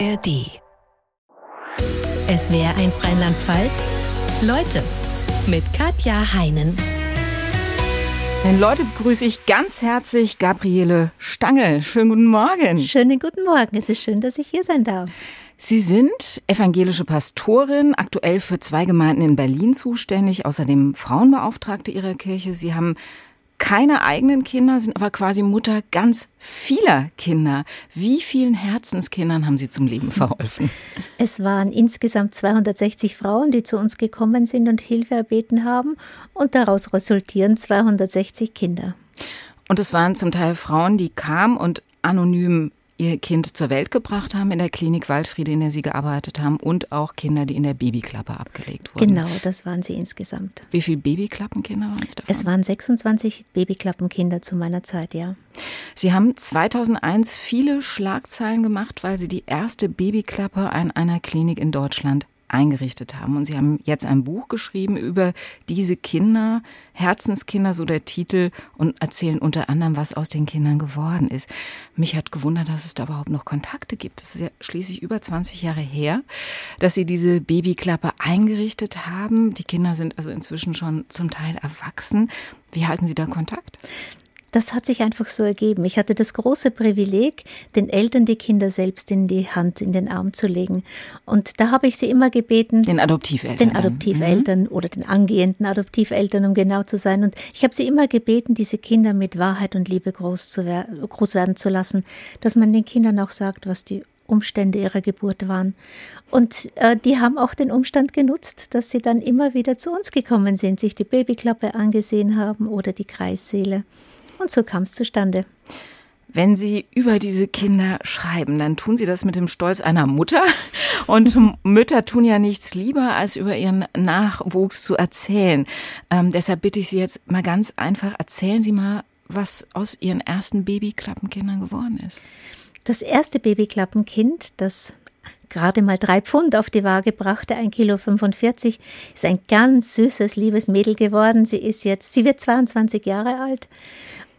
ARD. Es wäre eins Rheinland-Pfalz. Leute mit Katja Heinen. Den Leute begrüße ich ganz herzlich Gabriele Stangel. Schönen guten Morgen. Schönen guten Morgen. Es ist schön, dass ich hier sein darf. Sie sind evangelische Pastorin, aktuell für zwei Gemeinden in Berlin zuständig, außerdem Frauenbeauftragte Ihrer Kirche. Sie haben keine eigenen Kinder, sind aber quasi Mutter ganz vieler Kinder. Wie vielen Herzenskindern haben Sie zum Leben verholfen? Es waren insgesamt 260 Frauen, die zu uns gekommen sind und Hilfe erbeten haben und daraus resultieren 260 Kinder. Und es waren zum Teil Frauen, die kamen und anonym ihr Kind zur Welt gebracht haben in der Klinik Waldfriede, in der sie gearbeitet haben, und auch Kinder, die in der Babyklappe abgelegt wurden. Genau, das waren sie insgesamt. Wie viele Babyklappenkinder waren es davon? Es waren 26 Babyklappenkinder zu meiner Zeit, ja. Sie haben 2001 viele Schlagzeilen gemacht, weil Sie die erste Babyklappe an einer Klinik in Deutschland eingerichtet haben. Und Sie haben jetzt ein Buch geschrieben über diese Kinder, Herzenskinder, so der Titel, und erzählen unter anderem, was aus den Kindern geworden ist. Mich hat gewundert, dass es da überhaupt noch Kontakte gibt. Das ist ja schließlich über 20 Jahre her, dass Sie diese Babyklappe eingerichtet haben. Die Kinder sind also inzwischen schon zum Teil erwachsen. Wie halten Sie da Kontakt? Das hat sich einfach so ergeben. Ich hatte das große Privileg, den Eltern die Kinder selbst in die Hand, in den Arm zu legen. Und da habe ich sie immer gebeten. Den Adoptiveltern. Den Adoptiveltern mhm. oder den angehenden Adoptiveltern, um genau zu sein. Und ich habe sie immer gebeten, diese Kinder mit Wahrheit und Liebe groß, zu wer groß werden zu lassen, dass man den Kindern auch sagt, was die Umstände ihrer Geburt waren. Und äh, die haben auch den Umstand genutzt, dass sie dann immer wieder zu uns gekommen sind, sich die Babyklappe angesehen haben oder die Kreissäle. Und so kam es zustande. Wenn Sie über diese Kinder schreiben, dann tun Sie das mit dem Stolz einer Mutter. Und Mütter tun ja nichts lieber, als über ihren Nachwuchs zu erzählen. Ähm, deshalb bitte ich Sie jetzt mal ganz einfach, erzählen Sie mal, was aus Ihren ersten Babyklappenkindern geworden ist. Das erste Babyklappenkind, das gerade mal drei Pfund auf die Waage brachte, ein Kilo 45, ist ein ganz süßes, liebes Mädel geworden. Sie ist jetzt, sie wird 22 Jahre alt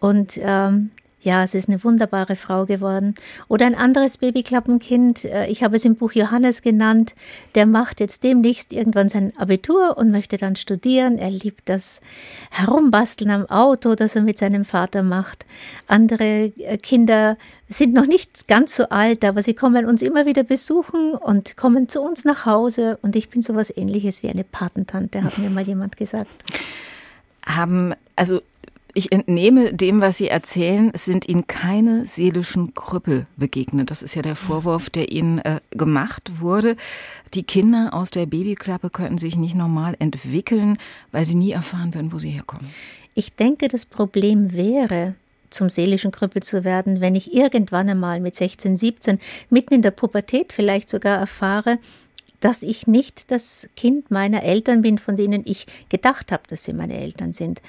und ähm, ja, es ist eine wunderbare Frau geworden. Oder ein anderes Babyklappenkind, äh, ich habe es im Buch Johannes genannt, der macht jetzt demnächst irgendwann sein Abitur und möchte dann studieren. Er liebt das Herumbasteln am Auto, das er mit seinem Vater macht. Andere äh, Kinder sind noch nicht ganz so alt, aber sie kommen uns immer wieder besuchen und kommen zu uns nach Hause. Und ich bin sowas ähnliches wie eine Patentante, hat mir mal jemand gesagt. Haben, also ich entnehme dem, was Sie erzählen, sind Ihnen keine seelischen Krüppel begegnet. Das ist ja der Vorwurf, der Ihnen äh, gemacht wurde. Die Kinder aus der Babyklappe könnten sich nicht normal entwickeln, weil sie nie erfahren werden, wo sie herkommen. Ich denke, das Problem wäre, zum seelischen Krüppel zu werden, wenn ich irgendwann einmal mit 16, 17, mitten in der Pubertät vielleicht sogar erfahre, dass ich nicht das Kind meiner Eltern bin, von denen ich gedacht habe, dass sie meine Eltern sind.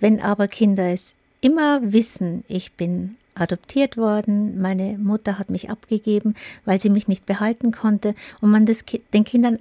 Wenn aber Kinder es immer wissen, ich bin adoptiert worden, meine Mutter hat mich abgegeben, weil sie mich nicht behalten konnte und man das, den Kindern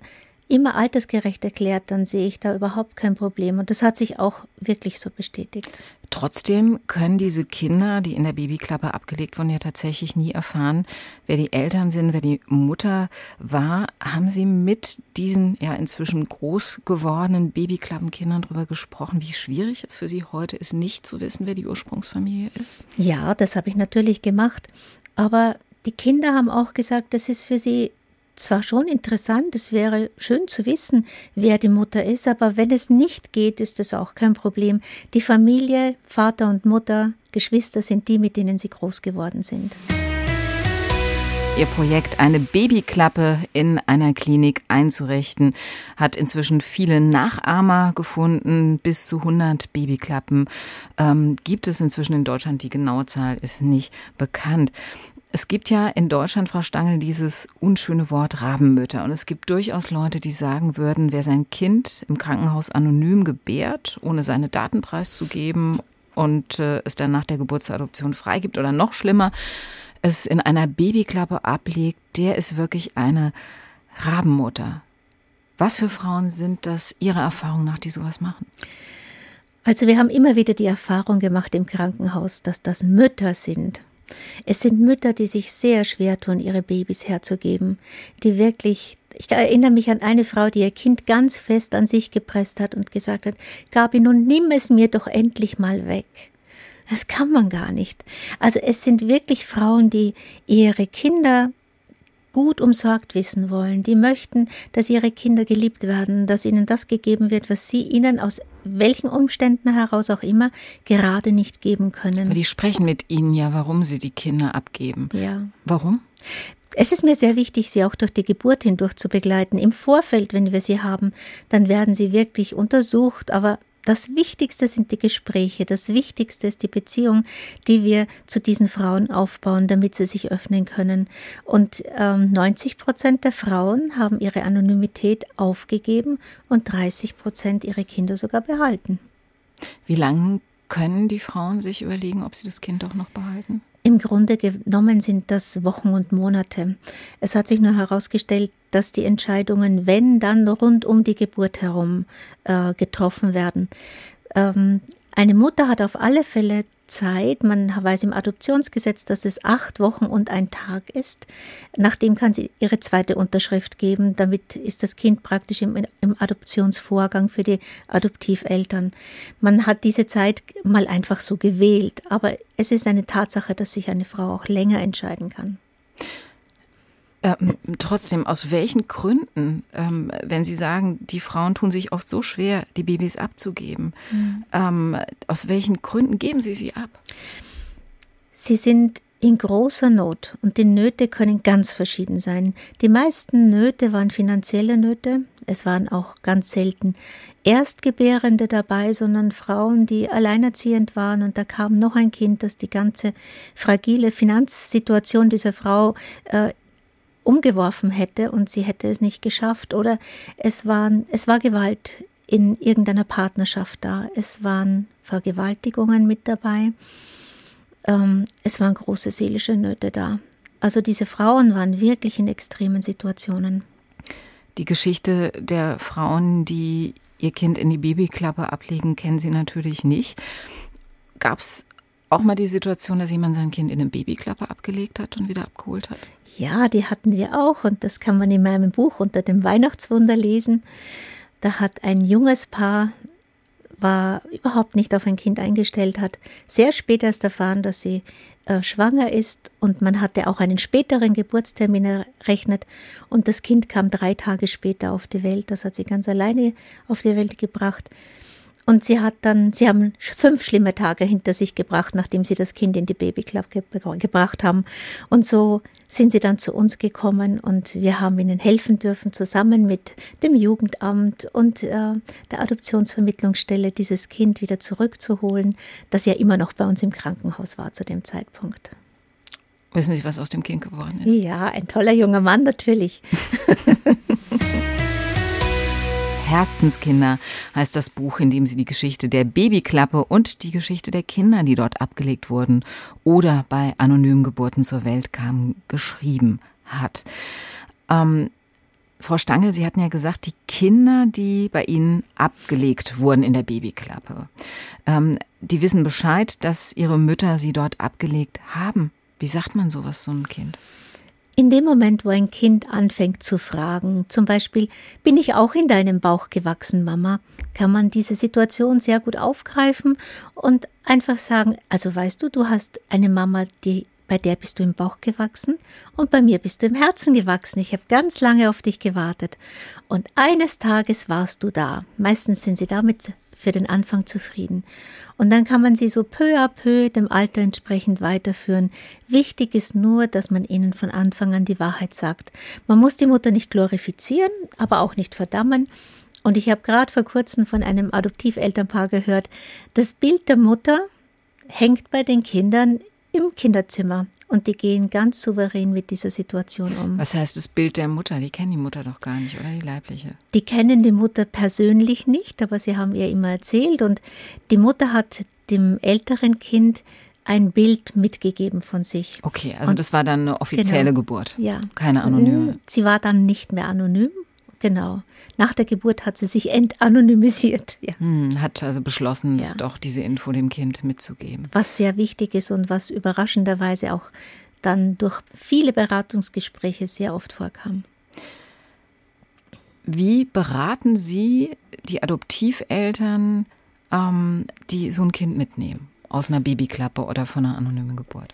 immer altersgerecht erklärt, dann sehe ich da überhaupt kein Problem. Und das hat sich auch wirklich so bestätigt. Trotzdem können diese Kinder, die in der Babyklappe abgelegt wurden, ja tatsächlich nie erfahren, wer die Eltern sind, wer die Mutter war. Haben Sie mit diesen ja inzwischen groß gewordenen Babyklappenkindern darüber gesprochen, wie schwierig es für Sie heute ist, nicht zu wissen, wer die Ursprungsfamilie ist? Ja, das habe ich natürlich gemacht. Aber die Kinder haben auch gesagt, das ist für sie zwar schon interessant, es wäre schön zu wissen, wer die Mutter ist, aber wenn es nicht geht, ist es auch kein Problem. Die Familie, Vater und Mutter, Geschwister sind die, mit denen sie groß geworden sind. Ihr Projekt, eine Babyklappe in einer Klinik einzurichten, hat inzwischen viele Nachahmer gefunden. Bis zu 100 Babyklappen ähm, gibt es inzwischen in Deutschland. Die genaue Zahl ist nicht bekannt. Es gibt ja in Deutschland, Frau Stangl, dieses unschöne Wort Rabenmütter. Und es gibt durchaus Leute, die sagen würden, wer sein Kind im Krankenhaus anonym gebärt, ohne seine Daten preiszugeben und äh, es dann nach der Geburtsadoption freigibt oder noch schlimmer, es in einer Babyklappe ablegt, der ist wirklich eine Rabenmutter. Was für Frauen sind das Ihrer Erfahrung nach, die sowas machen? Also wir haben immer wieder die Erfahrung gemacht im Krankenhaus, dass das Mütter sind, Es sind Mütter, die sich sehr schwer tun, ihre Babys herzugeben, die wirklich ich erinnere mich an eine Frau, die ihr Kind ganz fest an sich gepresst hat und gesagt hat, Gabi, nun nimm es mir doch endlich mal weg. Das kann man gar nicht. Also es sind wirklich Frauen, die ihre Kinder gut umsorgt wissen wollen, die möchten, dass ihre Kinder geliebt werden, dass ihnen das gegeben wird, was sie ihnen aus welchen Umständen heraus auch immer gerade nicht geben können. Aber die sprechen mit ihnen ja, warum sie die Kinder abgeben. Ja. Warum? Es ist mir sehr wichtig, sie auch durch die Geburt hindurch zu begleiten. Im Vorfeld, wenn wir sie haben, dann werden sie wirklich untersucht, aber das Wichtigste sind die Gespräche, das Wichtigste ist die Beziehung, die wir zu diesen Frauen aufbauen, damit sie sich öffnen können. Und ähm, 90 Prozent der Frauen haben ihre Anonymität aufgegeben und 30 Prozent ihre Kinder sogar behalten. Wie lange können die Frauen sich überlegen, ob sie das Kind auch noch behalten? Im Grunde genommen sind das Wochen und Monate. Es hat sich nur herausgestellt, dass die Entscheidungen, wenn dann rund um die Geburt herum äh, getroffen werden. Ähm, eine Mutter hat auf alle Fälle Zeit. Man weiß im Adoptionsgesetz, dass es acht Wochen und ein Tag ist. Nachdem kann sie ihre zweite Unterschrift geben. Damit ist das Kind praktisch im, im Adoptionsvorgang für die Adoptiveltern. Man hat diese Zeit mal einfach so gewählt. Aber es ist eine Tatsache, dass sich eine Frau auch länger entscheiden kann. Ähm, trotzdem, aus welchen Gründen, ähm, wenn Sie sagen, die Frauen tun sich oft so schwer, die Babys abzugeben, mhm. ähm, aus welchen Gründen geben Sie sie ab? Sie sind in großer Not und die Nöte können ganz verschieden sein. Die meisten Nöte waren finanzielle Nöte, es waren auch ganz selten Erstgebärende dabei, sondern Frauen, die alleinerziehend waren und da kam noch ein Kind, das die ganze fragile Finanzsituation dieser Frau äh, umgeworfen hätte und sie hätte es nicht geschafft oder es waren, es war Gewalt in irgendeiner Partnerschaft da. Es waren Vergewaltigungen mit dabei. Ähm, es waren große seelische Nöte da. Also diese Frauen waren wirklich in extremen Situationen. Die Geschichte der Frauen, die ihr Kind in die Babyklappe ablegen, kennen Sie natürlich nicht. Gab es auch mal die Situation, dass jemand sein Kind in eine Babyklappe abgelegt hat und wieder abgeholt hat? Ja, die hatten wir auch und das kann man in meinem Buch unter dem Weihnachtswunder lesen. Da hat ein junges Paar war überhaupt nicht auf ein Kind eingestellt, hat sehr spät erst erfahren, dass sie äh, schwanger ist und man hatte auch einen späteren Geburtstermin errechnet und das Kind kam drei Tage später auf die Welt. Das hat sie ganz alleine auf die Welt gebracht. Und sie hat dann, sie haben fünf schlimme Tage hinter sich gebracht, nachdem sie das Kind in die Babyklappe gebracht haben. Und so sind sie dann zu uns gekommen und wir haben ihnen helfen dürfen, zusammen mit dem Jugendamt und äh, der Adoptionsvermittlungsstelle dieses Kind wieder zurückzuholen, das ja immer noch bei uns im Krankenhaus war zu dem Zeitpunkt. Wissen Sie, was aus dem Kind geworden ist? Ja, ein toller junger Mann natürlich. Herzenskinder heißt das Buch, in dem sie die Geschichte der Babyklappe und die Geschichte der Kinder, die dort abgelegt wurden oder bei anonymen Geburten zur Welt kamen, geschrieben hat. Ähm, Frau Stangl, Sie hatten ja gesagt, die Kinder, die bei Ihnen abgelegt wurden in der Babyklappe, ähm, die wissen Bescheid, dass ihre Mütter sie dort abgelegt haben. Wie sagt man sowas so einem Kind? In dem Moment, wo ein Kind anfängt zu fragen, zum Beispiel, bin ich auch in deinem Bauch gewachsen, Mama, kann man diese Situation sehr gut aufgreifen und einfach sagen, also weißt du, du hast eine Mama, die bei der bist du im Bauch gewachsen und bei mir bist du im Herzen gewachsen. Ich habe ganz lange auf dich gewartet. Und eines Tages warst du da. Meistens sind sie damit für den Anfang zufrieden. Und dann kann man sie so peu à peu dem Alter entsprechend weiterführen. Wichtig ist nur, dass man ihnen von Anfang an die Wahrheit sagt. Man muss die Mutter nicht glorifizieren, aber auch nicht verdammen. Und ich habe gerade vor kurzem von einem Adoptivelternpaar gehört, das Bild der Mutter hängt bei den Kindern im Kinderzimmer und die gehen ganz souverän mit dieser Situation um. Was heißt das Bild der Mutter? Die kennen die Mutter doch gar nicht, oder die leibliche? Die kennen die Mutter persönlich nicht, aber sie haben ihr immer erzählt und die Mutter hat dem älteren Kind ein Bild mitgegeben von sich. Okay, also und das war dann eine offizielle genau, Geburt. Ja. Keine anonyme. Sie war dann nicht mehr anonym. Genau. Nach der Geburt hat sie sich entanonymisiert. Ja. Hm, hat also beschlossen, ja. doch diese Info dem Kind mitzugeben. Was sehr wichtig ist und was überraschenderweise auch dann durch viele Beratungsgespräche sehr oft vorkam. Wie beraten Sie die Adoptiveltern, ähm, die so ein Kind mitnehmen? Aus einer Babyklappe oder von einer anonymen Geburt?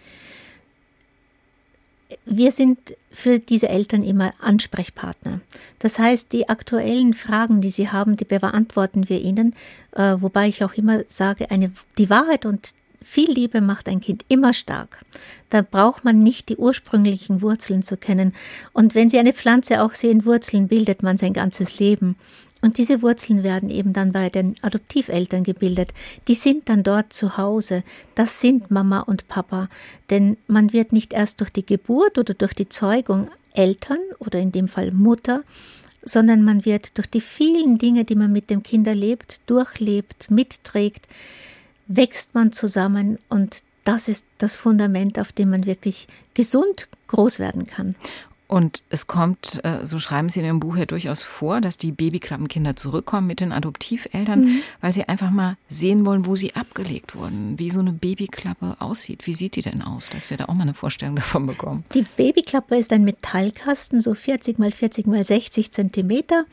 Wir sind für diese Eltern immer Ansprechpartner. Das heißt, die aktuellen Fragen, die sie haben, die beantworten wir ihnen, äh, wobei ich auch immer sage, eine, die Wahrheit und viel Liebe macht ein Kind immer stark. Da braucht man nicht die ursprünglichen Wurzeln zu kennen. Und wenn Sie eine Pflanze auch sehen, Wurzeln bildet man sein ganzes Leben. Und diese Wurzeln werden eben dann bei den Adoptiveltern gebildet. Die sind dann dort zu Hause. Das sind Mama und Papa. Denn man wird nicht erst durch die Geburt oder durch die Zeugung Eltern oder in dem Fall Mutter, sondern man wird durch die vielen Dinge, die man mit dem Kind erlebt, durchlebt, mitträgt, wächst man zusammen und das ist das Fundament, auf dem man wirklich gesund groß werden kann. Und es kommt, äh, so schreiben Sie in Ihrem Buch ja durchaus vor, dass die Babyklappenkinder zurückkommen mit den Adoptiveltern, mhm. weil sie einfach mal sehen wollen, wo sie abgelegt wurden, wie so eine Babyklappe aussieht. Wie sieht die denn aus, dass wir da auch mal eine Vorstellung davon bekommen? Die Babyklappe ist ein Metallkasten, so 40 mal 40 mal 60 Zentimeter,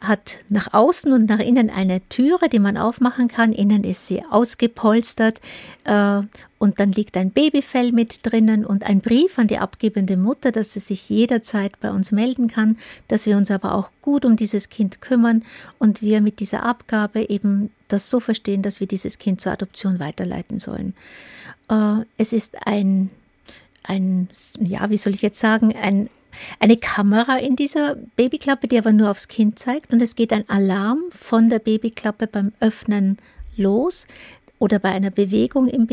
hat nach außen und nach innen eine Türe, die man aufmachen kann. Innen ist sie ausgepolstert äh, und dann liegt ein Babyfell mit drinnen und ein Brief an die abgebende Mutter, dass sie sich jederzeit bei uns melden kann, dass wir uns aber auch gut um dieses Kind kümmern und wir mit dieser Abgabe eben das so verstehen, dass wir dieses Kind zur Adoption weiterleiten sollen. Äh, es ist ein, ein, ja, wie soll ich jetzt sagen, ein, eine Kamera in dieser Babyklappe, die aber nur aufs Kind zeigt und es geht ein Alarm von der Babyklappe beim Öffnen los oder bei einer Bewegung im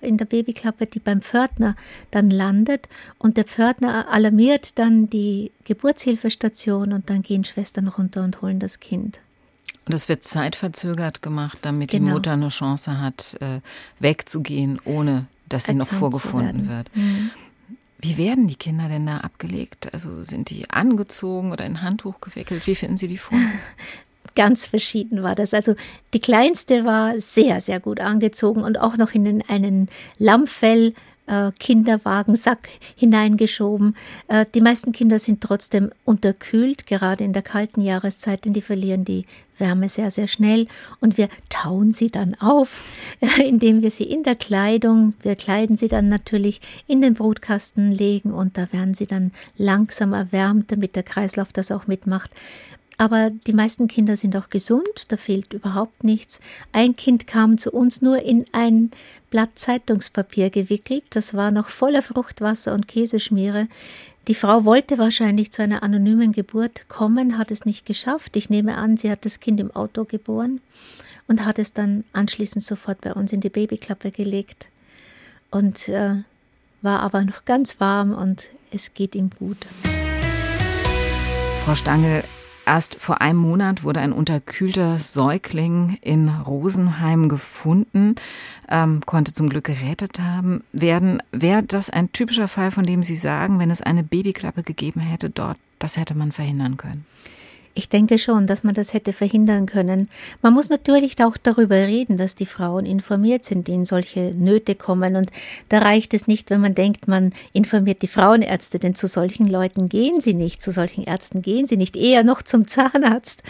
in der Babyklappe, die beim Pförtner dann landet und der Pförtner alarmiert dann die Geburtshilfestation und dann gehen Schwestern runter und holen das Kind. Und es wird zeitverzögert gemacht, damit genau. die Mutter eine Chance hat, äh, wegzugehen, ohne dass sie Erkannt noch vorgefunden wird. Mhm. Wie werden die Kinder denn da abgelegt? Also sind die angezogen oder in Handtuch gewickelt? Wie finden Sie die vor? ganz verschieden war das. Also die kleinste war sehr, sehr gut angezogen und auch noch in einen Lammfell. Äh, Kinderwagensack hineingeschoben. Äh, die meisten Kinder sind trotzdem unterkühlt, gerade in der kalten Jahreszeit, denn die verlieren die Wärme sehr, sehr schnell. Und wir tauen sie dann auf, indem wir sie in der Kleidung, wir kleiden sie dann natürlich in den Brutkasten legen und da werden sie dann langsam erwärmt, damit der Kreislauf das auch mitmacht. Aber die meisten Kinder sind auch gesund, da fehlt überhaupt nichts. Ein Kind kam zu uns nur in ein Blatt Zeitungspapier gewickelt, das war noch voller Fruchtwasser und Käseschmiere. Die Frau wollte wahrscheinlich zu einer anonymen Geburt kommen, hat es nicht geschafft. Ich nehme an, sie hat das Kind im Auto geboren und hat es dann anschließend sofort bei uns in die Babyklappe gelegt. Und äh, war aber noch ganz warm und es geht ihm gut. Frau Stangl, Erst vor einem Monat wurde ein unterkühlter Säugling in Rosenheim gefunden, ähm, konnte zum Glück gerettet haben werden. Wäre das ein typischer Fall, von dem Sie sagen, wenn es eine Babyklappe gegeben hätte dort, das hätte man verhindern können? Ich denke schon, dass man das hätte verhindern können. Man muss natürlich auch darüber reden, dass die Frauen informiert sind, die in solche Nöte kommen. Und da reicht es nicht, wenn man denkt, man informiert die Frauenärzte, denn zu solchen Leuten gehen sie nicht, zu solchen Ärzten gehen sie nicht, eher noch zum Zahnarzt.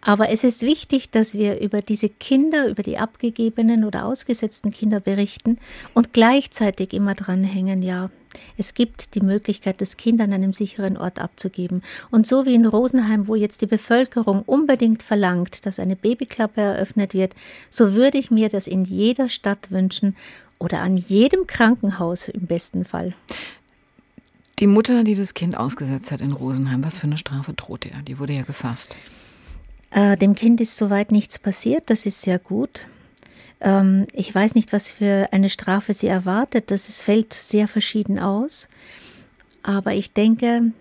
Aber es ist wichtig, dass wir über diese Kinder, über die abgegebenen oder ausgesetzten Kinder berichten und gleichzeitig immer dranhängen, ja, es gibt die Möglichkeit, das Kind an einem sicheren Ort abzugeben. Und so wie in Rosenheim, wo jetzt die Bevölkerung unbedingt verlangt, dass eine Babyklappe eröffnet wird, so würde ich mir das in jeder Stadt wünschen oder an jedem Krankenhaus im besten Fall. Die Mutter, die das Kind ausgesetzt hat in Rosenheim, was für eine Strafe droht ihr? Die wurde ja gefasst. Äh, dem Kind ist soweit nichts passiert, das ist sehr gut. Ähm, ich weiß nicht, was für eine Strafe sie erwartet. Das fällt sehr verschieden aus. Aber ich denke,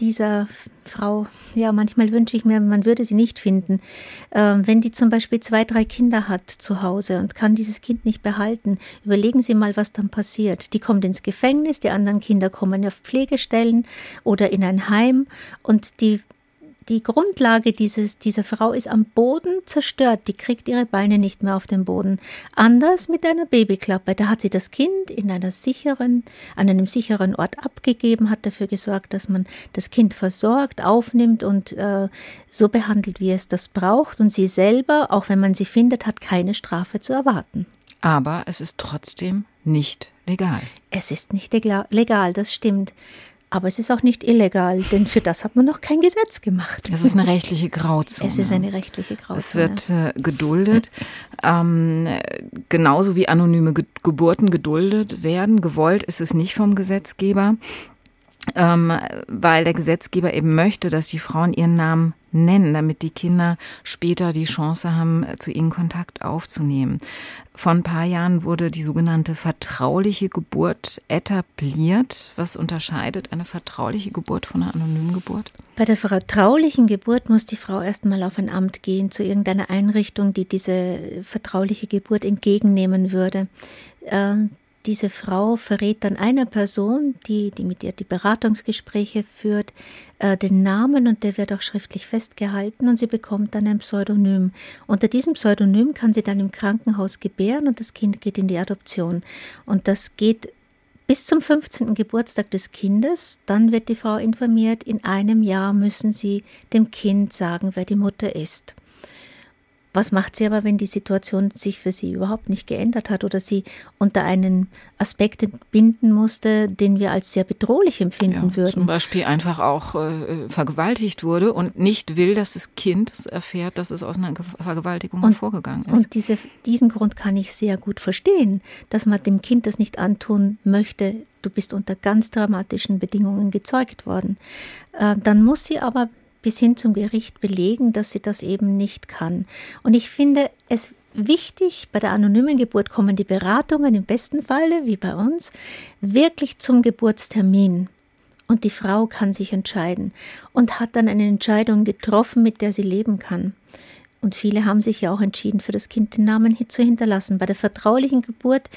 dieser Frau, ja, manchmal wünsche ich mir, man würde sie nicht finden. Ähm, wenn die zum Beispiel zwei, drei Kinder hat zu Hause und kann dieses Kind nicht behalten, überlegen Sie mal, was dann passiert. Die kommt ins Gefängnis, die anderen Kinder kommen auf Pflegestellen oder in ein Heim und die die Grundlage dieses, dieser Frau ist am Boden zerstört. Die kriegt ihre Beine nicht mehr auf den Boden. Anders mit einer Babyklappe. Da hat sie das Kind in einer sicheren, an einem sicheren Ort abgegeben, hat dafür gesorgt, dass man das Kind versorgt, aufnimmt und äh, so behandelt, wie es das braucht. Und sie selber, auch wenn man sie findet, hat keine Strafe zu erwarten. Aber es ist trotzdem nicht legal. Es ist nicht legal, das stimmt. Aber es ist auch nicht illegal, denn für das hat man noch kein Gesetz gemacht. Es ist eine rechtliche Grauzone. Es ist eine rechtliche Grauzone. Es wird äh, geduldet, ähm, genauso wie anonyme Ge Geburten geduldet werden. Gewollt ist es nicht vom Gesetzgeber ähm, weil der Gesetzgeber eben möchte, dass die Frauen ihren Namen nennen, damit die Kinder später die Chance haben, zu ihnen Kontakt aufzunehmen. Vor ein paar Jahren wurde die sogenannte vertrauliche Geburt etabliert. Was unterscheidet eine vertrauliche Geburt von einer anonymen Geburt? Bei der vertraulichen Geburt muss die Frau erstmal auf ein Amt gehen, zu irgendeiner Einrichtung, die diese vertrauliche Geburt entgegennehmen würde. Diese Frau verrät dann einer Person, die, die mit ihr die Beratungsgespräche führt, äh, den Namen und der wird auch schriftlich festgehalten und sie bekommt dann ein Pseudonym. Unter diesem Pseudonym kann sie dann im Krankenhaus gebären und das Kind geht in die Adoption. Und das geht bis zum 15. Geburtstag des Kindes. Dann wird die Frau informiert, in einem Jahr müssen sie dem Kind sagen, wer die Mutter ist. Was macht sie aber, wenn die Situation sich für sie überhaupt nicht geändert hat oder sie unter einen Aspekt binden musste, den wir als sehr bedrohlich empfinden ja, würden? Zum Beispiel einfach auch äh, vergewaltigt wurde und nicht will, dass das Kind erfährt, dass es aus einer Vergewaltigung und, hervorgegangen ist. Und diese, diesen Grund kann ich sehr gut verstehen, dass man dem Kind das nicht antun möchte. Du bist unter ganz dramatischen Bedingungen gezeugt worden. Äh, dann muss sie aber bis hin zum Gericht belegen, dass sie das eben nicht kann. Und ich finde es wichtig, bei der anonymen Geburt kommen die Beratungen im besten Falle, wie bei uns, wirklich zum Geburtstermin. Und die Frau kann sich entscheiden und hat dann eine Entscheidung getroffen, mit der sie leben kann. Und viele haben sich ja auch entschieden, für das Kind den Namen zu hinterlassen. Bei der vertraulichen Geburt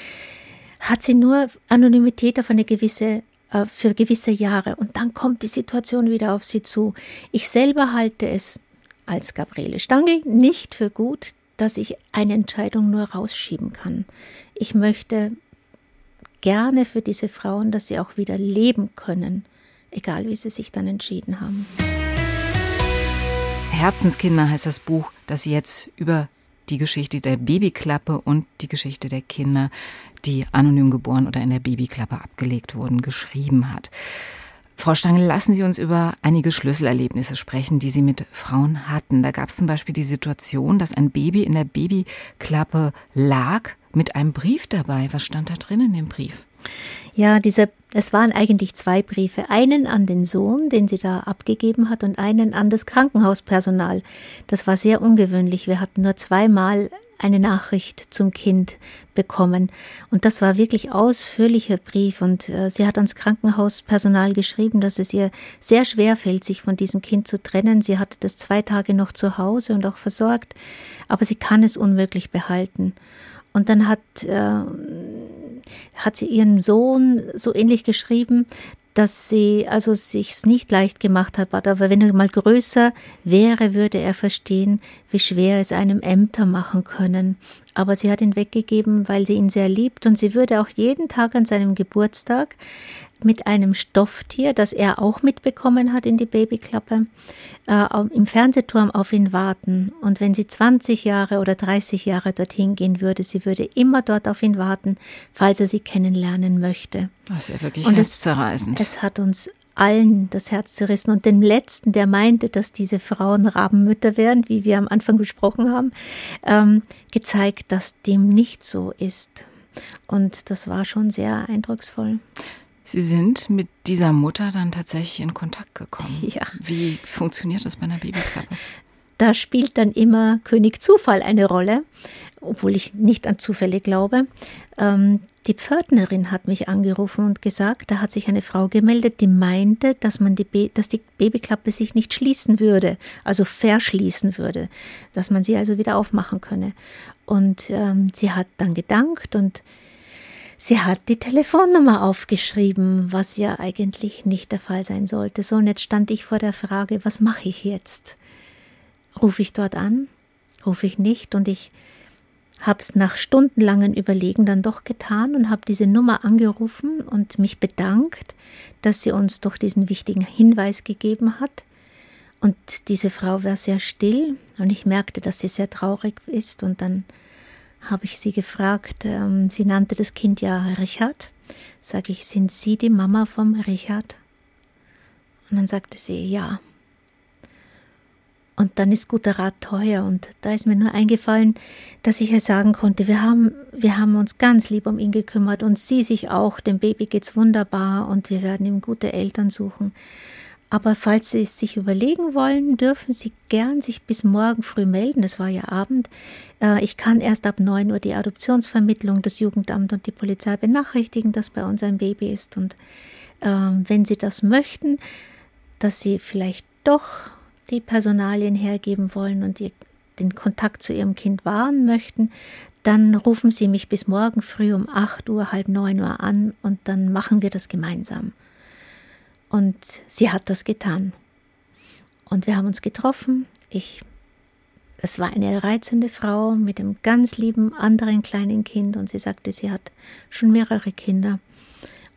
hat sie nur Anonymität auf eine gewisse äh, für gewisse Jahre und dann kommt die Situation wieder auf sie zu. Ich selber halte es als Gabriele Stangl nicht für gut, dass ich eine Entscheidung nur rausschieben kann. Ich möchte gerne für diese Frauen, dass sie auch wieder leben können, egal wie sie sich dann entschieden haben. Herzenskinder heißt das Buch, das jetzt über die Geschichte der Babyklappe und die Geschichte der Kinder, die anonym geboren oder in der Babyklappe abgelegt wurden, geschrieben hat. Frau Stangl, lassen Sie uns über einige Schlüsselerlebnisse sprechen, die Sie mit Frauen hatten. Da gab es zum Beispiel die Situation, dass ein Baby in der Babyklappe lag mit einem Brief dabei. Was stand da drin in dem Brief? Ja, diese, es waren eigentlich zwei Briefe. Einen an den Sohn, den sie da abgegeben hat, und einen an das Krankenhauspersonal. Das war sehr ungewöhnlich. Wir hatten nur zweimal eine Nachricht zum Kind bekommen. Und das war wirklich ausführlicher Brief. Und äh, sie hat ans Krankenhauspersonal geschrieben, dass es ihr sehr schwer fällt, sich von diesem Kind zu trennen. Sie hatte das zwei Tage noch zu Hause und auch versorgt, aber sie kann es unmöglich behalten. Und dann hat, äh, hat sie ihren Sohn so ähnlich geschrieben, dass sie also sich's nicht leicht gemacht hat, aber wenn er mal größer wäre, würde er verstehen, wie schwer es einem Ämter machen können. Aber sie hat ihn weggegeben, weil sie ihn sehr liebt und sie würde auch jeden Tag an seinem Geburtstag mit einem Stofftier, das er auch mitbekommen hat in die Babyklappe, äh, im Fernsehturm auf ihn warten. Und wenn sie 20 Jahre oder 30 Jahre dorthin gehen würde, sie würde immer dort auf ihn warten, falls er sie kennenlernen möchte. Das ist ja wirklich und herzzerreißend. Es, es hat uns allen das Herz zerrissen. Und dem Letzten, der meinte, dass diese Frauen Rabenmütter wären, wie wir am Anfang besprochen haben, ähm, gezeigt, dass dem nicht so ist. Und das war schon sehr eindrucksvoll. Sie sind mit dieser Mutter dann tatsächlich in Kontakt gekommen. Ja. Wie funktioniert das bei einer Babyklappe? Da spielt dann immer König Zufall eine Rolle, obwohl ich nicht an Zufälle glaube. Ähm, die Pförtnerin hat mich angerufen und gesagt, da hat sich eine Frau gemeldet, die meinte, dass man die, dass die Babyklappe sich nicht schließen würde, also verschließen würde, dass man sie also wieder aufmachen könne. Und ähm, sie hat dann gedankt und Sie hat die Telefonnummer aufgeschrieben, was ja eigentlich nicht der Fall sein sollte. So, und jetzt stand ich vor der Frage, was mache ich jetzt? Rufe ich dort an? Rufe ich nicht? Und ich habe es nach stundenlangen Überlegen dann doch getan und habe diese Nummer angerufen und mich bedankt, dass sie uns doch diesen wichtigen Hinweis gegeben hat. Und diese Frau war sehr still und ich merkte, dass sie sehr traurig ist. Und dann habe ich sie gefragt, ähm, sie nannte das Kind ja Richard. Sage ich, sind Sie die Mama vom Richard? Und dann sagte sie, ja. Und dann ist guter Rat teuer. Und da ist mir nur eingefallen, dass ich ihr sagen konnte, wir haben, wir haben uns ganz lieb um ihn gekümmert und sie sich auch. Dem Baby geht's wunderbar und wir werden ihm gute Eltern suchen. Aber falls Sie es sich überlegen wollen, dürfen Sie gern sich bis morgen früh melden. Es war ja Abend. Äh, ich kann erst ab 9 Uhr die Adoptionsvermittlung, das Jugendamt und die Polizei benachrichtigen, dass bei uns ein Baby ist. Und ähm, wenn Sie das möchten, dass Sie vielleicht doch die Personalien hergeben wollen und den Kontakt zu Ihrem Kind wahren möchten, dann rufen Sie mich bis morgen früh um 8 Uhr, halb 9 Uhr an und dann machen wir das gemeinsam. Und sie hat das getan. Und wir haben uns getroffen. Ich, es war eine reizende Frau mit einem ganz lieben anderen kleinen Kind und sie sagte, sie hat schon mehrere Kinder.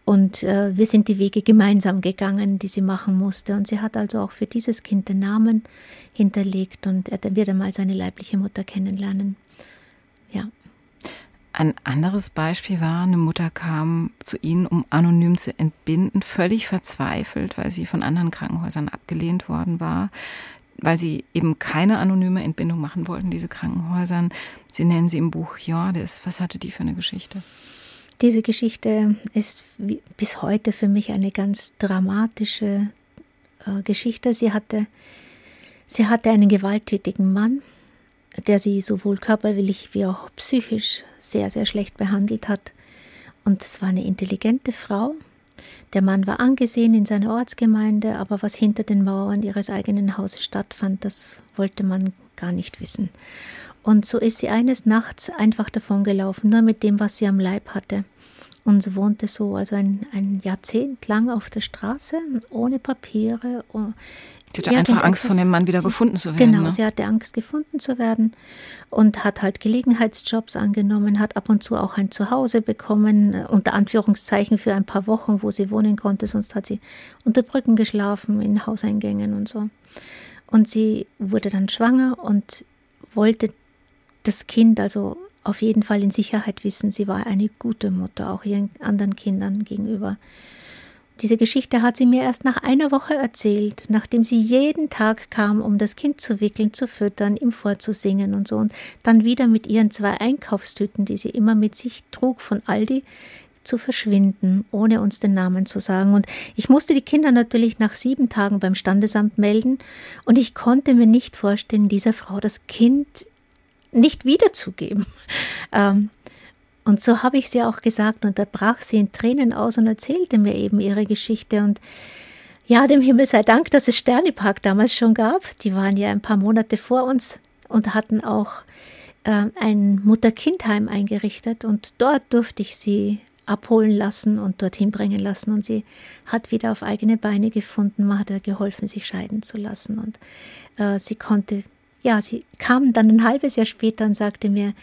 Und äh, wir sind die Wege gemeinsam gegangen, die sie machen musste. Und sie hat also auch für dieses Kind den Namen hinterlegt und er wird einmal seine leibliche Mutter kennenlernen. Ja. Ein anderes Beispiel war, eine Mutter kam zu ihnen, um anonym zu entbinden, völlig verzweifelt, weil sie von anderen Krankenhäusern abgelehnt worden war, weil sie eben keine anonyme Entbindung machen wollten, diese Krankenhäusern. Sie nennen sie im Buch Jordis. Was hatte die für eine Geschichte? Diese Geschichte ist bis heute für mich eine ganz dramatische äh, Geschichte. Sie hatte, sie hatte einen gewalttätigen Mann, der sie sowohl körperlich wie auch psychisch sehr, sehr schlecht behandelt hat. Und es war eine intelligente Frau. Der Mann war angesehen in seiner Ortsgemeinde, aber was hinter den Mauern ihres eigenen Hauses stattfand, das wollte man gar nicht wissen. Und so ist sie eines Nachts einfach davongelaufen, nur mit dem, was sie am Leib hatte und wohnte so also ein, ein Jahrzehnt lang auf der Straße, ohne Papiere. Sie hatte einfach Angst, von dem Mann wieder sie, gefunden zu werden. Genau, ne? sie hatte Angst, gefunden zu werden und hat halt Gelegenheitsjobs angenommen, hat ab und zu auch ein Zuhause bekommen, unter Anführungszeichen für ein paar Wochen, wo sie wohnen konnte, sonst hat sie unter Brücken geschlafen, in Hauseingängen und so. Und sie wurde dann schwanger und wollte das Kind also auf jeden Fall in Sicherheit wissen, sie war eine gute Mutter, auch ihren anderen Kindern gegenüber. Diese Geschichte hat sie mir erst nach einer Woche erzählt, nachdem sie jeden Tag kam, um das Kind zu wickeln, zu füttern, ihm vorzusingen und so, und dann wieder mit ihren zwei Einkaufstüten, die sie immer mit sich trug von Aldi, zu verschwinden, ohne uns den Namen zu sagen. Und ich musste die Kinder natürlich nach sieben Tagen beim Standesamt melden, und ich konnte mir nicht vorstellen, dieser Frau das Kind nicht wiederzugeben. Ähm, und so habe ich sie auch gesagt und da brach sie in Tränen aus und erzählte mir eben ihre Geschichte und ja, dem Himmel sei Dank, dass es Sternepark damals schon gab. Die waren ja ein paar Monate vor uns und hatten auch äh, ein Mutter-Kind-Heim eingerichtet und dort durfte ich sie abholen lassen und dorthin bringen lassen und sie hat wieder auf eigene Beine gefunden. Man hat ihr geholfen, sich scheiden zu lassen und äh, sie konnte ja, sie kam dann ein halbes Jahr später und sagte mir,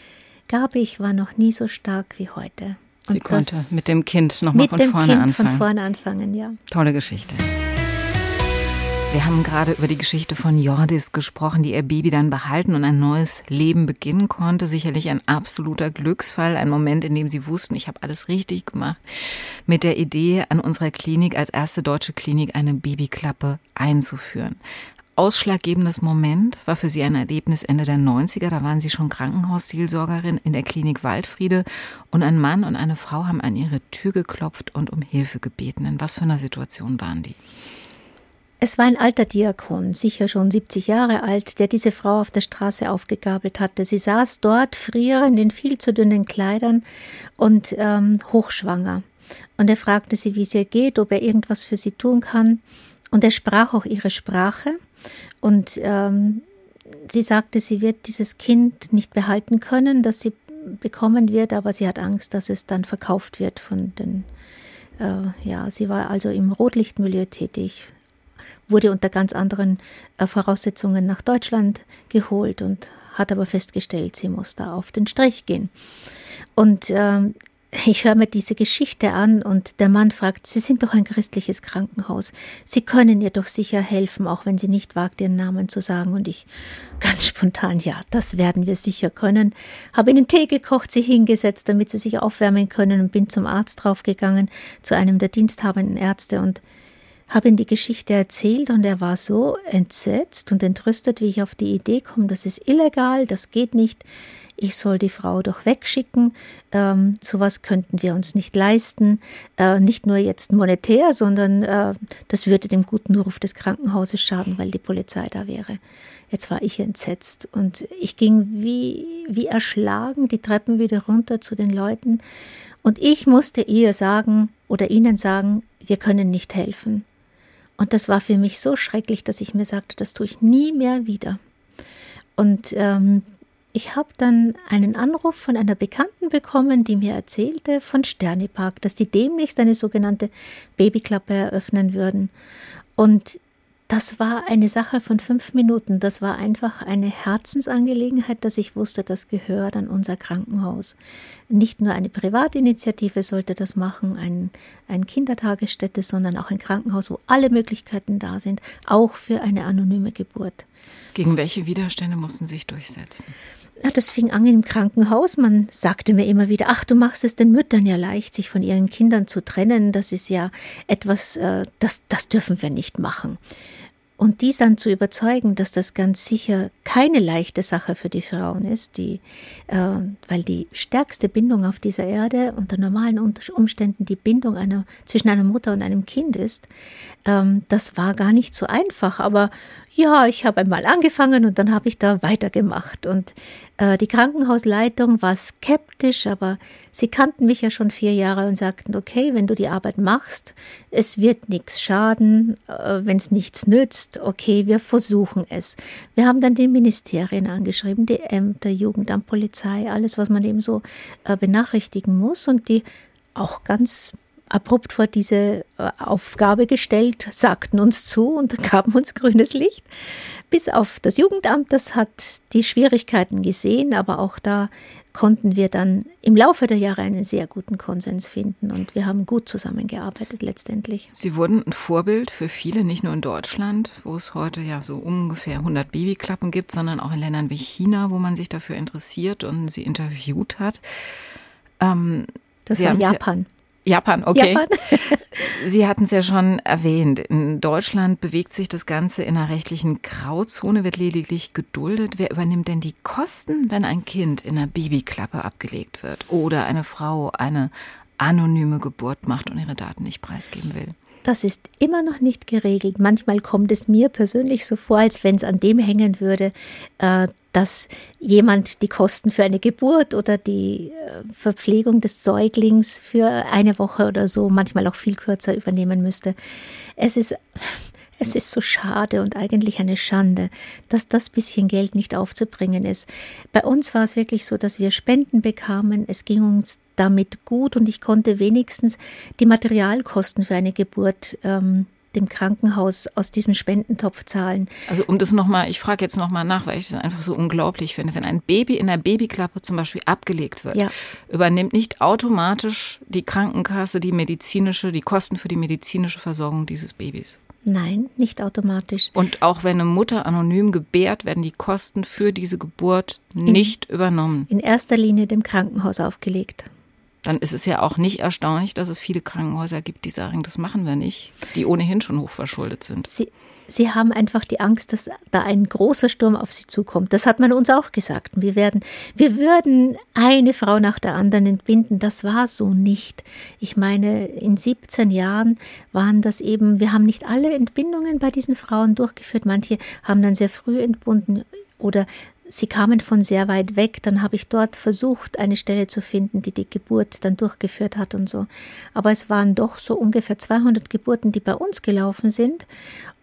Gabi, ich war noch nie so stark wie heute. Und sie konnte mit dem Kind nochmal von vorne kind anfangen. Von vorne anfangen, ja. Tolle Geschichte. Wir haben gerade über die Geschichte von Jordis gesprochen, die ihr Baby dann behalten und ein neues Leben beginnen konnte. Sicherlich ein absoluter Glücksfall, ein Moment, in dem sie wussten, ich habe alles richtig gemacht. Mit der Idee, an unserer Klinik als erste deutsche Klinik eine Babyklappe einzuführen ausschlaggebendes Moment war für Sie ein Erlebnis Ende der 90er. Da waren Sie schon Krankenhausseelsorgerin in der Klinik Waldfriede und ein Mann und eine Frau haben an Ihre Tür geklopft und um Hilfe gebeten. In was für einer Situation waren die? Es war ein alter Diakon, sicher schon 70 Jahre alt, der diese Frau auf der Straße aufgegabelt hatte. Sie saß dort, frierend in viel zu dünnen Kleidern und ähm, hochschwanger. Und er fragte sie, wie es ihr geht, ob er irgendwas für sie tun kann. Und er sprach auch ihre Sprache. Und ähm, sie sagte, sie wird dieses Kind nicht behalten können, dass sie bekommen wird, aber sie hat Angst, dass es dann verkauft wird von den, äh, ja, sie war also im Rotlichtmilieu tätig, wurde unter ganz anderen äh, Voraussetzungen nach Deutschland geholt und hat aber festgestellt, sie muss da auf den Strich gehen. Und ähm, ich höre mir diese Geschichte an und der Mann fragt, Sie sind doch ein christliches Krankenhaus. Sie können ihr doch sicher helfen, auch wenn sie nicht wagt, ihren Namen zu sagen. Und ich ganz spontan, ja, das werden wir sicher können. Habe ihnen Tee gekocht, sie hingesetzt, damit sie sich aufwärmen können und bin zum Arzt draufgegangen, zu einem der diensthabenden Ärzte und habe ihm die Geschichte erzählt und er war so entsetzt und entrüstet, wie ich auf die Idee komme, das ist illegal, das geht nicht ich soll die Frau doch wegschicken. Ähm, sowas könnten wir uns nicht leisten. Äh, nicht nur jetzt monetär, sondern äh, das würde dem guten Ruf des Krankenhauses schaden, weil die Polizei da wäre. Jetzt war ich entsetzt und ich ging wie, wie erschlagen die Treppen wieder runter zu den Leuten. Und ich musste ihr sagen oder ihnen sagen, wir können nicht helfen. Und das war für mich so schrecklich, dass ich mir sagte, das tue ich nie mehr wieder. Und ähm, ich habe dann einen Anruf von einer Bekannten bekommen, die mir erzählte von Sternepark, dass die demnächst eine sogenannte Babyklappe eröffnen würden. Und das war eine Sache von fünf Minuten. Das war einfach eine Herzensangelegenheit, dass ich wusste, das gehört an unser Krankenhaus. Nicht nur eine Privatinitiative sollte das machen, ein, ein Kindertagesstätte, sondern auch ein Krankenhaus, wo alle Möglichkeiten da sind, auch für eine anonyme Geburt. Gegen welche Widerstände mussten Sie sich durchsetzen? Ja, das fing an im Krankenhaus. Man sagte mir immer wieder, ach, du machst es den Müttern ja leicht, sich von ihren Kindern zu trennen. Das ist ja etwas, äh, das, das dürfen wir nicht machen. Und dies dann zu überzeugen, dass das ganz sicher keine leichte Sache für die Frauen ist, die, äh, weil die stärkste Bindung auf dieser Erde unter normalen Umständen die Bindung einer, zwischen einer Mutter und einem Kind ist, ähm, das war gar nicht so einfach. Aber ja, ich habe einmal angefangen und dann habe ich da weitergemacht. Und äh, die Krankenhausleitung war skeptisch, aber sie kannten mich ja schon vier Jahre und sagten, okay, wenn du die Arbeit machst, es wird nichts schaden, äh, wenn es nichts nützt, okay, wir versuchen es. Wir haben dann die Ministerien angeschrieben, die Ämter, Jugendamt, Polizei, alles, was man eben so äh, benachrichtigen muss und die auch ganz abrupt vor diese äh, Aufgabe gestellt, sagten uns zu und gaben uns grünes Licht. Bis auf das Jugendamt, das hat die Schwierigkeiten gesehen, aber auch da konnten wir dann im Laufe der Jahre einen sehr guten Konsens finden und wir haben gut zusammengearbeitet letztendlich. Sie wurden ein Vorbild für viele, nicht nur in Deutschland, wo es heute ja so ungefähr 100 Babyklappen gibt, sondern auch in Ländern wie China, wo man sich dafür interessiert und sie interviewt hat. Ähm, das sie war Japan. Japan, okay. Japan. Sie hatten es ja schon erwähnt. In Deutschland bewegt sich das Ganze in einer rechtlichen Grauzone, wird lediglich geduldet. Wer übernimmt denn die Kosten, wenn ein Kind in einer Babyklappe abgelegt wird oder eine Frau eine anonyme Geburt macht und ihre Daten nicht preisgeben will? Das ist immer noch nicht geregelt. Manchmal kommt es mir persönlich so vor, als wenn es an dem hängen würde, äh, dass jemand die Kosten für eine Geburt oder die äh, Verpflegung des Säuglings für eine Woche oder so, manchmal auch viel kürzer übernehmen müsste. Es ist es ist so schade und eigentlich eine Schande, dass das bisschen Geld nicht aufzubringen ist. Bei uns war es wirklich so, dass wir Spenden bekamen. Es ging uns damit gut und ich konnte wenigstens die Materialkosten für eine Geburt ähm, dem Krankenhaus aus diesem Spendentopf zahlen. Also um das nochmal, ich frage jetzt nochmal nach, weil ich das einfach so unglaublich finde. Wenn ein Baby in der Babyklappe zum Beispiel abgelegt wird, ja. übernimmt nicht automatisch die Krankenkasse die medizinische, die Kosten für die medizinische Versorgung dieses Babys. Nein, nicht automatisch. Und auch wenn eine Mutter anonym gebärt, werden die Kosten für diese Geburt nicht in, übernommen. In erster Linie dem Krankenhaus aufgelegt. Dann ist es ja auch nicht erstaunlich, dass es viele Krankenhäuser gibt, die sagen, das machen wir nicht, die ohnehin schon hochverschuldet sind. Sie, sie haben einfach die Angst, dass da ein großer Sturm auf sie zukommt. Das hat man uns auch gesagt. Wir werden, wir würden eine Frau nach der anderen entbinden. Das war so nicht. Ich meine, in 17 Jahren waren das eben, wir haben nicht alle Entbindungen bei diesen Frauen durchgeführt. Manche haben dann sehr früh entbunden oder sie kamen von sehr weit weg, dann habe ich dort versucht, eine Stelle zu finden, die die Geburt dann durchgeführt hat und so. Aber es waren doch so ungefähr 200 Geburten, die bei uns gelaufen sind.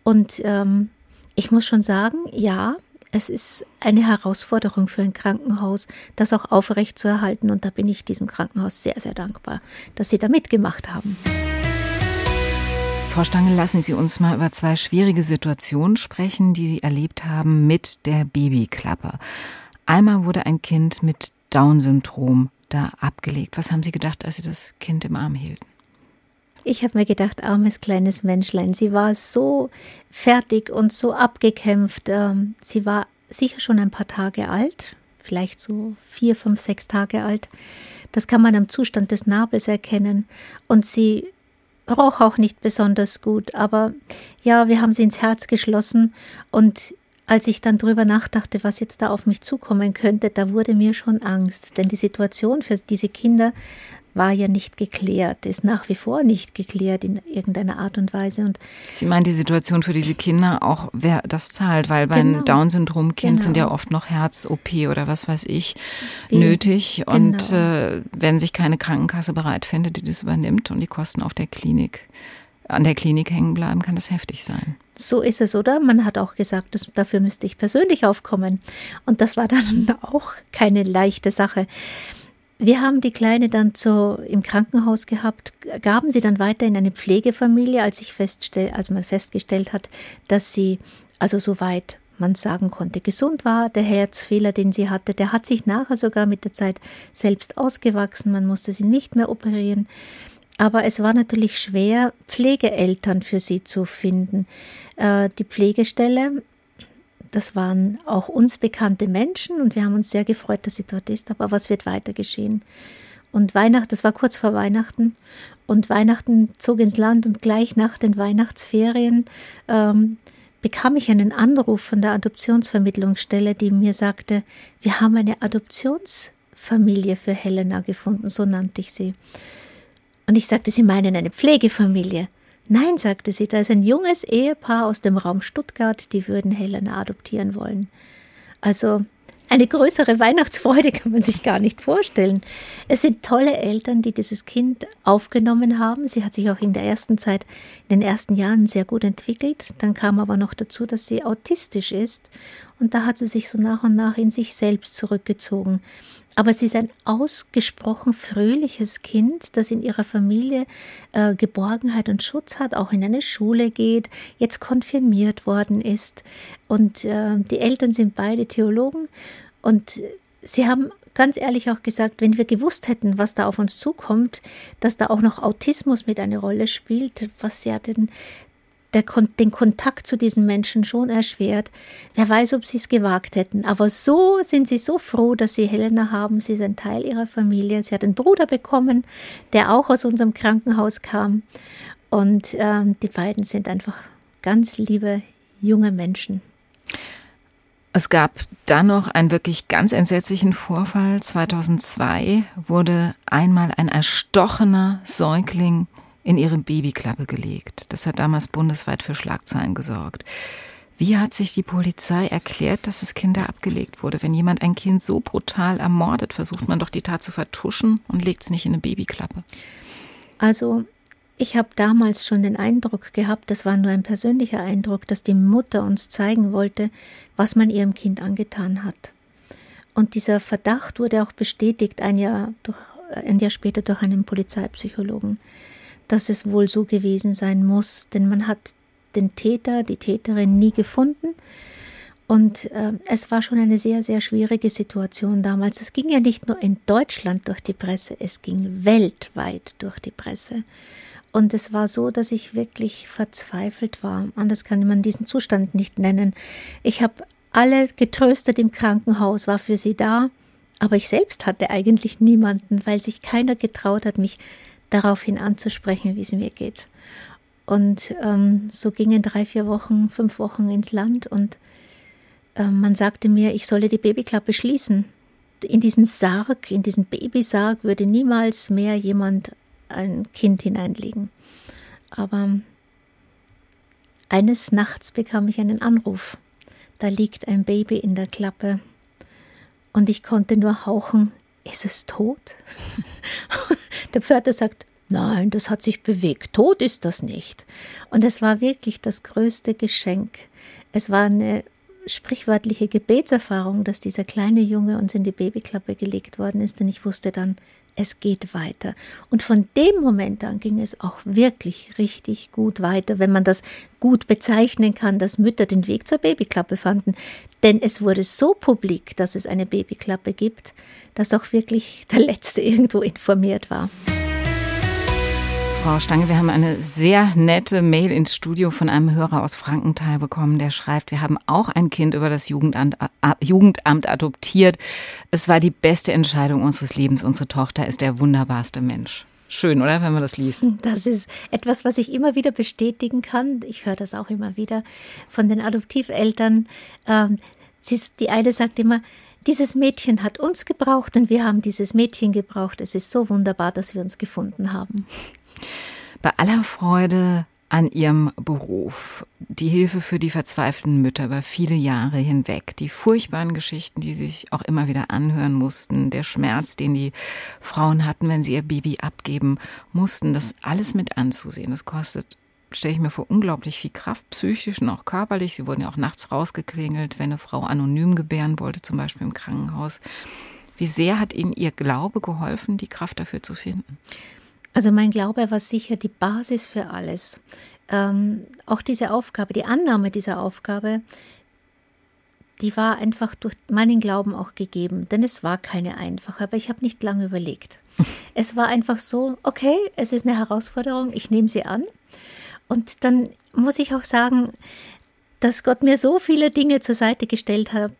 Und ähm, ich muss schon sagen, ja, es ist eine Herausforderung für ein Krankenhaus, das auch aufrecht zu erhalten. Und da bin ich diesem Krankenhaus sehr, sehr dankbar, dass Sie da mitgemacht haben. Frau Stange, lassen Sie uns mal über zwei schwierige Situationen sprechen, die Sie erlebt haben mit der Babyklappe. Einmal wurde ein Kind mit Down-Syndrom da abgelegt. Was haben Sie gedacht, als Sie das Kind im Arm hielten? Ich habe mir gedacht, armes kleines Menschlein, sie war so fertig und so abgekämpft. Ähm, sie war sicher schon ein paar Tage alt, vielleicht so vier, fünf, sechs Tage alt. Das kann man am Zustand des Nabels erkennen. Und sie roch auch nicht besonders gut. Aber ja, wir haben sie ins Herz geschlossen. Und als ich dann drüber nachdachte, was jetzt da auf mich zukommen könnte, da wurde mir schon Angst. Denn die Situation für diese Kinder war ja nicht geklärt, ist nach wie vor nicht geklärt in irgendeiner Art und Weise. Und Sie meinen die Situation für diese Kinder auch, wer das zahlt, weil beim genau. Down-Syndrom-Kind genau. sind ja oft noch Herz-OP oder was weiß ich Wie, nötig genau. und äh, wenn sich keine Krankenkasse bereit findet, die das übernimmt und die Kosten auf der Klinik an der Klinik hängen bleiben, kann das heftig sein. So ist es, oder? Man hat auch gesagt, dass, dafür müsste ich persönlich aufkommen. Und das war dann auch keine leichte Sache. Wir haben die Kleine dann so im Krankenhaus gehabt, gaben sie dann weiter in eine Pflegefamilie, als ich feststell, als man festgestellt hat, dass sie also soweit man sagen konnte, gesund war. Der Herzfehler, den sie hatte, der hat sich nachher sogar mit der Zeit selbst ausgewachsen. Man musste sie nicht mehr operieren. Aber es war natürlich schwer, Pflegeeltern für sie zu finden. Äh, die Pflegestelle das waren auch uns bekannte Menschen und wir haben uns sehr gefreut, dass sie dort ist. Aber was wird weiter geschehen? Und Weihnachten, das war kurz vor Weihnachten und Weihnachten zog ins Land und gleich nach den Weihnachtsferien ähm, bekam ich einen Anruf von der Adoptionsvermittlungsstelle, die mir sagte, wir haben eine Adoptionsfamilie für Helena gefunden, so nannte ich sie. Und ich sagte, Sie meinen eine Pflegefamilie. Nein, sagte sie, da ist ein junges Ehepaar aus dem Raum Stuttgart, die würden Helena adoptieren wollen. Also eine größere Weihnachtsfreude kann man sich gar nicht vorstellen. Es sind tolle Eltern, die dieses Kind aufgenommen haben. Sie hat sich auch in der ersten Zeit, in den ersten Jahren sehr gut entwickelt. Dann kam aber noch dazu, dass sie autistisch ist. Und da hat sie sich so nach und nach in sich selbst zurückgezogen. Aber sie ist ein ausgesprochen fröhliches Kind, das in ihrer Familie äh, Geborgenheit und Schutz hat, auch in eine Schule geht, jetzt konfirmiert worden ist. Und äh, die Eltern sind beide Theologen. Und sie haben ganz ehrlich auch gesagt, wenn wir gewusst hätten, was da auf uns zukommt, dass da auch noch Autismus mit eine Rolle spielt, was ja den der, den Kontakt zu diesen Menschen schon erschwert. Wer weiß, ob sie es gewagt hätten. Aber so sind sie so froh, dass sie Helena haben. Sie ist ein Teil ihrer Familie. Sie hat einen Bruder bekommen, der auch aus unserem Krankenhaus kam. Und ähm, die beiden sind einfach ganz liebe junge Menschen. Es gab dann noch einen wirklich ganz entsetzlichen Vorfall. 2002 wurde einmal ein erstochener Säugling in ihre Babyklappe gelegt. Das hat damals bundesweit für Schlagzeilen gesorgt. Wie hat sich die Polizei erklärt, dass das Kind da abgelegt wurde? Wenn jemand ein Kind so brutal ermordet, versucht man doch die Tat zu vertuschen und legt es nicht in eine Babyklappe. Also ich habe damals schon den Eindruck gehabt, das war nur ein persönlicher Eindruck, dass die Mutter uns zeigen wollte, was man ihrem Kind angetan hat. Und dieser Verdacht wurde auch bestätigt ein Jahr, durch, ein Jahr später durch einen Polizeipsychologen dass es wohl so gewesen sein muss, denn man hat den Täter, die Täterin nie gefunden. Und äh, es war schon eine sehr, sehr schwierige Situation damals. Es ging ja nicht nur in Deutschland durch die Presse, es ging weltweit durch die Presse. Und es war so, dass ich wirklich verzweifelt war. Anders kann man diesen Zustand nicht nennen. Ich habe alle getröstet im Krankenhaus, war für sie da, aber ich selbst hatte eigentlich niemanden, weil sich keiner getraut hat, mich daraufhin anzusprechen, wie es mir geht. Und ähm, so gingen drei, vier Wochen, fünf Wochen ins Land und äh, man sagte mir, ich solle die Babyklappe schließen. In diesen Sarg, in diesen Babysarg würde niemals mehr jemand ein Kind hineinlegen. Aber eines Nachts bekam ich einen Anruf. Da liegt ein Baby in der Klappe. Und ich konnte nur hauchen, ist es tot? Der Pförtner sagt, nein, das hat sich bewegt, tot ist das nicht. Und es war wirklich das größte Geschenk. Es war eine sprichwörtliche Gebetserfahrung, dass dieser kleine Junge uns in die Babyklappe gelegt worden ist, denn ich wusste dann, es geht weiter. Und von dem Moment an ging es auch wirklich richtig gut weiter, wenn man das gut bezeichnen kann, dass Mütter den Weg zur Babyklappe fanden. Denn es wurde so publik, dass es eine Babyklappe gibt, dass auch wirklich der Letzte irgendwo informiert war. Frau Stange, wir haben eine sehr nette Mail ins Studio von einem Hörer aus Frankenthal bekommen, der schreibt, wir haben auch ein Kind über das Jugendamt, äh, Jugendamt adoptiert. Es war die beste Entscheidung unseres Lebens. Unsere Tochter ist der wunderbarste Mensch. Schön, oder, wenn man das liest? Das ist etwas, was ich immer wieder bestätigen kann. Ich höre das auch immer wieder von den Adoptiveltern. Ähm, die eine sagt immer, dieses Mädchen hat uns gebraucht und wir haben dieses Mädchen gebraucht. Es ist so wunderbar, dass wir uns gefunden haben. Bei aller Freude an ihrem Beruf, die Hilfe für die verzweifelten Mütter über viele Jahre hinweg, die furchtbaren Geschichten, die sich auch immer wieder anhören mussten, der Schmerz, den die Frauen hatten, wenn sie ihr Baby abgeben mussten, das alles mit anzusehen. Das kostet, stelle ich mir vor, unglaublich viel Kraft, psychisch und auch körperlich. Sie wurden ja auch nachts rausgeklingelt, wenn eine Frau anonym gebären wollte, zum Beispiel im Krankenhaus. Wie sehr hat Ihnen Ihr Glaube geholfen, die Kraft dafür zu finden? Also mein Glaube war sicher die Basis für alles. Ähm, auch diese Aufgabe, die Annahme dieser Aufgabe, die war einfach durch meinen Glauben auch gegeben, denn es war keine einfache, aber ich habe nicht lange überlegt. Es war einfach so, okay, es ist eine Herausforderung, ich nehme sie an. Und dann muss ich auch sagen, dass Gott mir so viele Dinge zur Seite gestellt hat,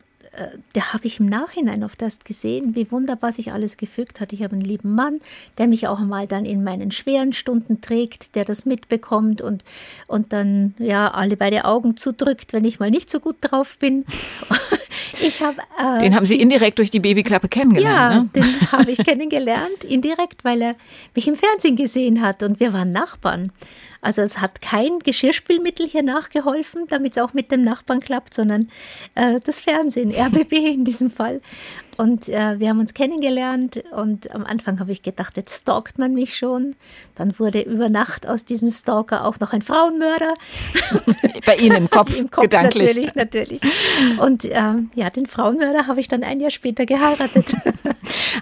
da habe ich im Nachhinein oft erst gesehen, wie wunderbar sich alles gefügt hat. Ich habe einen lieben Mann, der mich auch mal dann in meinen schweren Stunden trägt, der das mitbekommt und, und dann ja alle beide Augen zudrückt, wenn ich mal nicht so gut drauf bin. Ich hab, äh, den haben Sie indirekt durch die Babyklappe kennengelernt. Ja, ne? den habe ich kennengelernt, indirekt, weil er mich im Fernsehen gesehen hat und wir waren Nachbarn. Also es hat kein Geschirrspülmittel hier nachgeholfen, damit es auch mit dem Nachbarn klappt, sondern äh, das Fernsehen, RBB in diesem Fall. Und äh, wir haben uns kennengelernt und am Anfang habe ich gedacht, jetzt stalkt man mich schon. Dann wurde über Nacht aus diesem Stalker auch noch ein Frauenmörder. Bei Ihnen im Kopf, Im Kopf gedanklich. Natürlich, natürlich. Und ähm, ja, den Frauenmörder habe ich dann ein Jahr später geheiratet.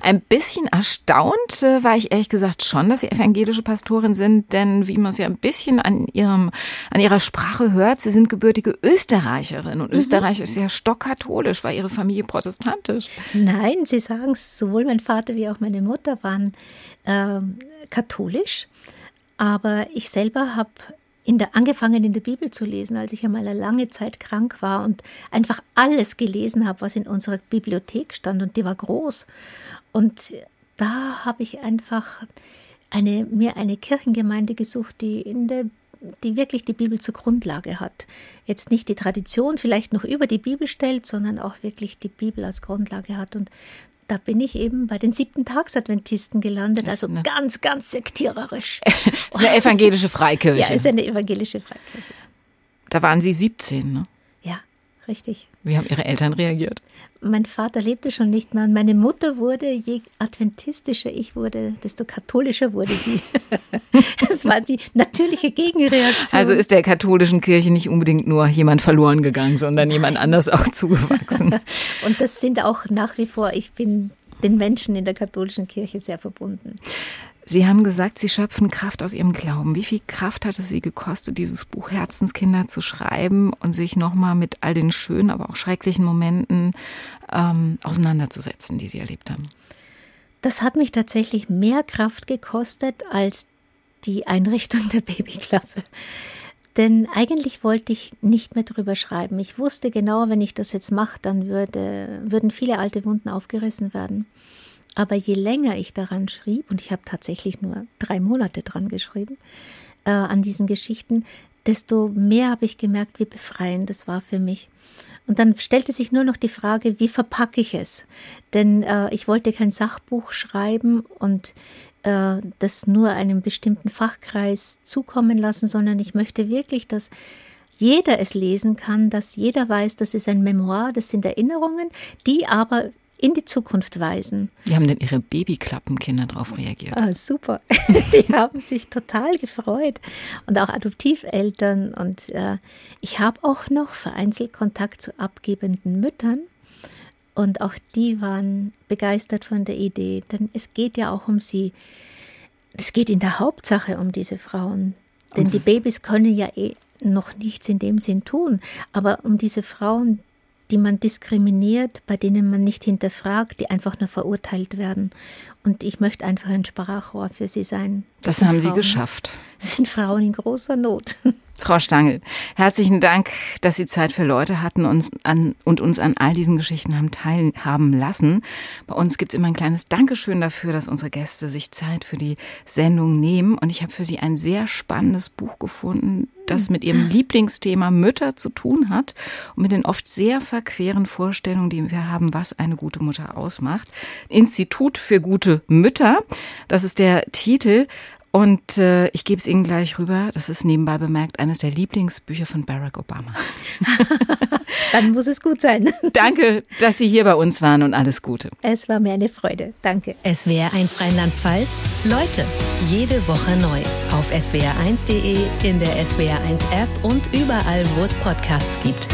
Ein bisschen erstaunt äh, war ich ehrlich gesagt schon, dass Sie evangelische Pastorin sind, denn wie man es ja ein bisschen an ihrem an ihrer Sprache hört, Sie sind gebürtige Österreicherin und mhm. Österreich ist ja stockkatholisch, war Ihre Familie protestantisch. Nein, Sie sagen es, sowohl mein Vater wie auch meine Mutter waren äh, katholisch. Aber ich selber habe in der, angefangen in der Bibel zu lesen, als ich einmal eine lange Zeit krank war und einfach alles gelesen habe, was in unserer Bibliothek stand und die war groß. Und da habe ich einfach eine, mir eine Kirchengemeinde gesucht, die in der die wirklich die Bibel zur Grundlage hat. Jetzt nicht die Tradition vielleicht noch über die Bibel stellt, sondern auch wirklich die Bibel als Grundlage hat. Und da bin ich eben bei den siebten Tagsadventisten gelandet, also ganz, ganz sektiererisch. eine evangelische Freikirche. Ja, ist eine evangelische Freikirche. Da waren Sie 17, ne? Richtig. Wie haben Ihre Eltern reagiert? Mein Vater lebte schon nicht mehr. Meine Mutter wurde, je adventistischer ich wurde, desto katholischer wurde sie. das war die natürliche Gegenreaktion. Also ist der katholischen Kirche nicht unbedingt nur jemand verloren gegangen, sondern Nein. jemand anders auch zugewachsen. Und das sind auch nach wie vor, ich bin den Menschen in der katholischen Kirche sehr verbunden. Sie haben gesagt, Sie schöpfen Kraft aus Ihrem Glauben. Wie viel Kraft hat es Sie gekostet, dieses Buch Herzenskinder zu schreiben und sich nochmal mit all den schönen, aber auch schrecklichen Momenten ähm, auseinanderzusetzen, die Sie erlebt haben? Das hat mich tatsächlich mehr Kraft gekostet als die Einrichtung der Babyklappe. Denn eigentlich wollte ich nicht mehr drüber schreiben. Ich wusste genau, wenn ich das jetzt mache, dann würde, würden viele alte Wunden aufgerissen werden. Aber je länger ich daran schrieb, und ich habe tatsächlich nur drei Monate dran geschrieben, äh, an diesen Geschichten, desto mehr habe ich gemerkt, wie befreiend das war für mich. Und dann stellte sich nur noch die Frage, wie verpacke ich es? Denn äh, ich wollte kein Sachbuch schreiben und äh, das nur einem bestimmten Fachkreis zukommen lassen, sondern ich möchte wirklich, dass jeder es lesen kann, dass jeder weiß, das ist ein Memoir, das sind Erinnerungen, die aber in die Zukunft weisen. Wie haben denn Ihre Babyklappenkinder darauf reagiert? Ah, super. Die haben sich total gefreut. Und auch Adoptiveltern. Und äh, ich habe auch noch vereinzelt Kontakt zu abgebenden Müttern. Und auch die waren begeistert von der Idee, denn es geht ja auch um sie. Es geht in der Hauptsache um diese Frauen. Denn die Babys können ja eh noch nichts in dem Sinn tun. Aber um diese Frauen, die man diskriminiert, bei denen man nicht hinterfragt, die einfach nur verurteilt werden. Und ich möchte einfach ein Sprachrohr für sie sein. Das, das haben Frauen, Sie geschafft. sind Frauen in großer Not. Frau Stangl, herzlichen Dank, dass Sie Zeit für Leute hatten uns an, und uns an all diesen Geschichten haben teilhaben lassen. Bei uns gibt es immer ein kleines Dankeschön dafür, dass unsere Gäste sich Zeit für die Sendung nehmen. Und ich habe für Sie ein sehr spannendes Buch gefunden, das mit Ihrem Lieblingsthema Mütter zu tun hat und mit den oft sehr verqueren Vorstellungen, die wir haben, was eine gute Mutter ausmacht. Institut für gute Mütter, das ist der Titel. Und äh, ich gebe es Ihnen gleich rüber. Das ist nebenbei bemerkt eines der Lieblingsbücher von Barack Obama. Dann muss es gut sein. Danke, dass Sie hier bei uns waren und alles Gute. Es war mir eine Freude. Danke. SWR1 Rheinland-Pfalz. Leute, jede Woche neu. Auf swr1.de, in der SWR1 App und überall, wo es Podcasts gibt.